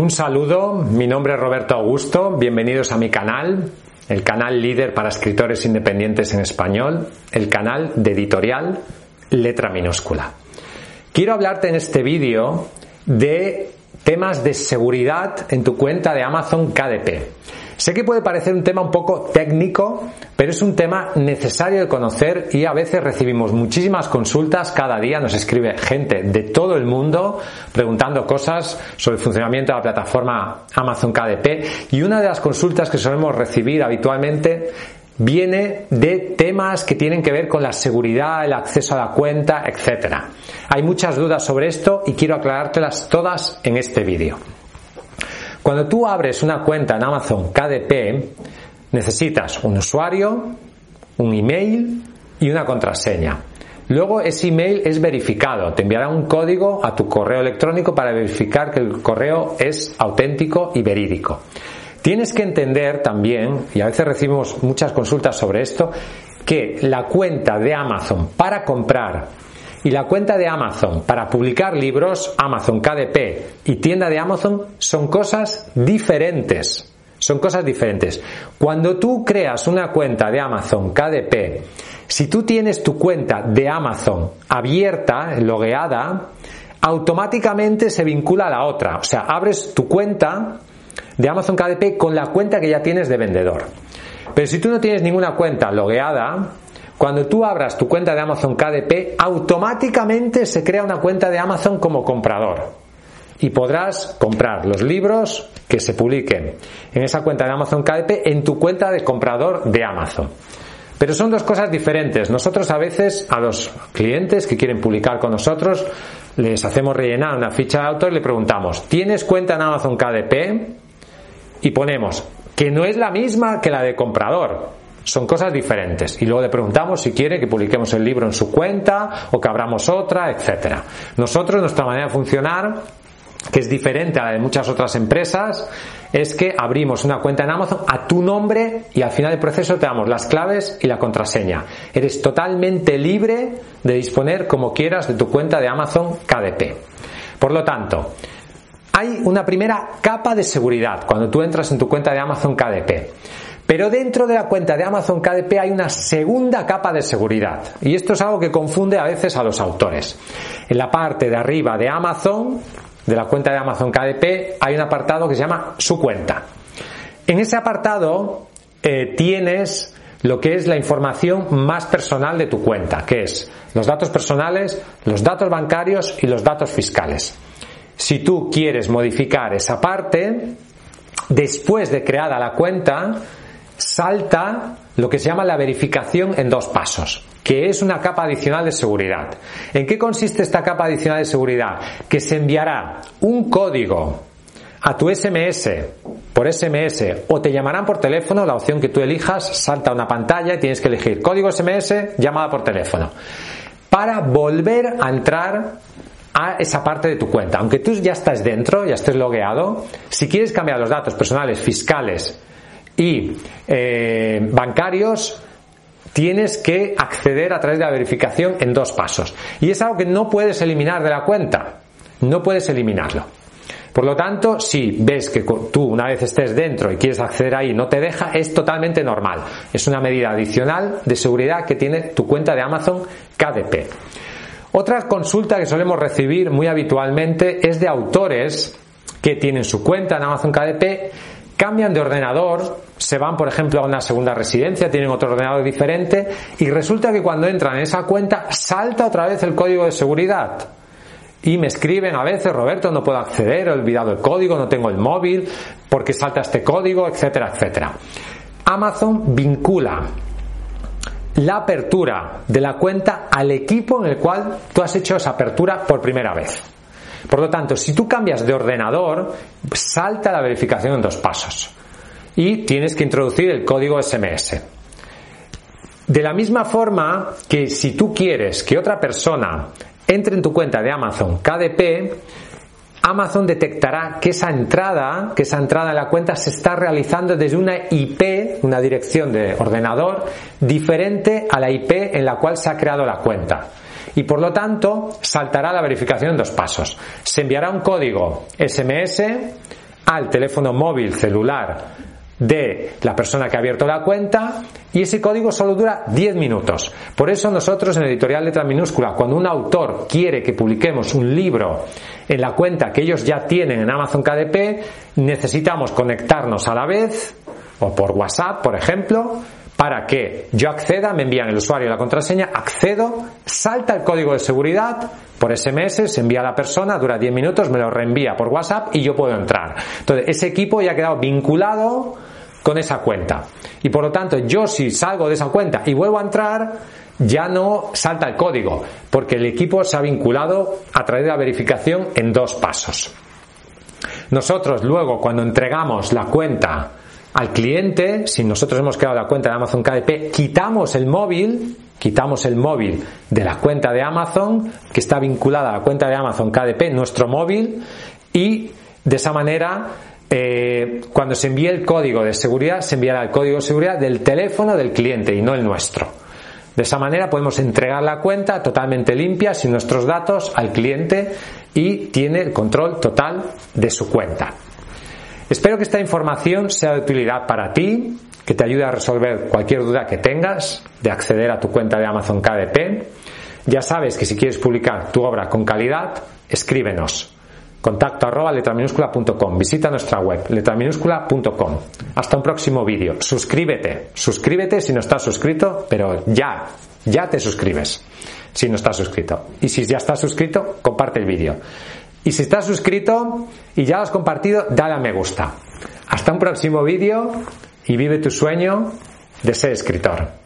Un saludo, mi nombre es Roberto Augusto, bienvenidos a mi canal, el canal líder para escritores independientes en español, el canal de editorial Letra Minúscula. Quiero hablarte en este vídeo de temas de seguridad en tu cuenta de Amazon KDP. Sé que puede parecer un tema un poco técnico, pero es un tema necesario de conocer y a veces recibimos muchísimas consultas cada día, nos escribe gente de todo el mundo preguntando cosas sobre el funcionamiento de la plataforma Amazon KDP y una de las consultas que solemos recibir habitualmente viene de temas que tienen que ver con la seguridad, el acceso a la cuenta, etc. Hay muchas dudas sobre esto y quiero aclarártelas todas en este vídeo. Cuando tú abres una cuenta en Amazon KDP, necesitas un usuario, un email y una contraseña. Luego ese email es verificado, te enviará un código a tu correo electrónico para verificar que el correo es auténtico y verídico. Tienes que entender también, y a veces recibimos muchas consultas sobre esto, que la cuenta de Amazon para comprar y la cuenta de Amazon para publicar libros, Amazon KDP y tienda de Amazon son cosas diferentes. Son cosas diferentes. Cuando tú creas una cuenta de Amazon KDP, si tú tienes tu cuenta de Amazon abierta, logueada, automáticamente se vincula a la otra. O sea, abres tu cuenta de Amazon KDP con la cuenta que ya tienes de vendedor. Pero si tú no tienes ninguna cuenta logueada, cuando tú abras tu cuenta de Amazon KDP, automáticamente se crea una cuenta de Amazon como comprador. Y podrás comprar los libros que se publiquen en esa cuenta de Amazon KDP en tu cuenta de comprador de Amazon. Pero son dos cosas diferentes. Nosotros a veces a los clientes que quieren publicar con nosotros les hacemos rellenar una ficha de autor y le preguntamos, ¿tienes cuenta en Amazon KDP? Y ponemos que no es la misma que la de comprador. Son cosas diferentes. Y luego le preguntamos si quiere que publiquemos el libro en su cuenta o que abramos otra, etcétera. Nosotros, nuestra manera de funcionar, que es diferente a la de muchas otras empresas, es que abrimos una cuenta en Amazon a tu nombre y al final del proceso te damos las claves y la contraseña. Eres totalmente libre de disponer como quieras de tu cuenta de Amazon KDP. Por lo tanto, hay una primera capa de seguridad cuando tú entras en tu cuenta de Amazon KDP. Pero dentro de la cuenta de Amazon KDP hay una segunda capa de seguridad. Y esto es algo que confunde a veces a los autores. En la parte de arriba de Amazon, de la cuenta de Amazon KDP, hay un apartado que se llama su cuenta. En ese apartado eh, tienes lo que es la información más personal de tu cuenta, que es los datos personales, los datos bancarios y los datos fiscales. Si tú quieres modificar esa parte, después de creada la cuenta, salta lo que se llama la verificación en dos pasos, que es una capa adicional de seguridad. ¿En qué consiste esta capa adicional de seguridad? Que se enviará un código a tu SMS por SMS o te llamarán por teléfono, la opción que tú elijas salta una pantalla y tienes que elegir código SMS, llamada por teléfono, para volver a entrar a esa parte de tu cuenta. Aunque tú ya estás dentro, ya estés logueado, si quieres cambiar los datos personales, fiscales, y eh, bancarios tienes que acceder a través de la verificación en dos pasos. Y es algo que no puedes eliminar de la cuenta. No puedes eliminarlo. Por lo tanto, si ves que tú una vez estés dentro y quieres acceder ahí no te deja, es totalmente normal. Es una medida adicional de seguridad que tiene tu cuenta de Amazon KDP. Otra consulta que solemos recibir muy habitualmente es de autores que tienen su cuenta en Amazon KDP cambian de ordenador, se van, por ejemplo, a una segunda residencia, tienen otro ordenador diferente y resulta que cuando entran en esa cuenta salta otra vez el código de seguridad. Y me escriben a veces, Roberto, no puedo acceder, he olvidado el código, no tengo el móvil, porque salta este código, etcétera, etcétera. Amazon vincula la apertura de la cuenta al equipo en el cual tú has hecho esa apertura por primera vez. Por lo tanto, si tú cambias de ordenador, salta la verificación en dos pasos y tienes que introducir el código SMS. De la misma forma que si tú quieres que otra persona entre en tu cuenta de Amazon KDP, Amazon detectará que esa entrada, que esa entrada en la cuenta se está realizando desde una IP, una dirección de ordenador, diferente a la IP en la cual se ha creado la cuenta y por lo tanto saltará la verificación en dos pasos. Se enviará un código SMS al teléfono móvil celular de la persona que ha abierto la cuenta y ese código solo dura 10 minutos. Por eso nosotros en editorial letra minúscula, cuando un autor quiere que publiquemos un libro en la cuenta que ellos ya tienen en Amazon KDP, necesitamos conectarnos a la vez o por WhatsApp, por ejemplo, para que yo acceda, me envían el usuario y la contraseña, accedo, salta el código de seguridad por SMS, se envía a la persona, dura 10 minutos, me lo reenvía por WhatsApp y yo puedo entrar. Entonces, ese equipo ya ha quedado vinculado con esa cuenta. Y por lo tanto, yo si salgo de esa cuenta y vuelvo a entrar, ya no salta el código, porque el equipo se ha vinculado a través de la verificación en dos pasos. Nosotros luego, cuando entregamos la cuenta al cliente, si nosotros hemos creado la cuenta de Amazon KDP, quitamos el móvil, quitamos el móvil de la cuenta de Amazon, que está vinculada a la cuenta de Amazon KDP, nuestro móvil, y de esa manera eh, cuando se envíe el código de seguridad, se enviará el código de seguridad del teléfono del cliente y no el nuestro. De esa manera podemos entregar la cuenta totalmente limpia, sin nuestros datos, al cliente y tiene el control total de su cuenta. Espero que esta información sea de utilidad para ti, que te ayude a resolver cualquier duda que tengas de acceder a tu cuenta de Amazon KDP. Ya sabes que si quieres publicar tu obra con calidad, escríbenos Contacto arroba letraminúscula.com. Visita nuestra web letraminúscula.com. Hasta un próximo vídeo. Suscríbete. Suscríbete si no estás suscrito, pero ya, ya te suscribes si no estás suscrito. Y si ya estás suscrito, comparte el vídeo. Y si estás suscrito y ya lo has compartido, dale a me gusta. Hasta un próximo vídeo y vive tu sueño de ser escritor.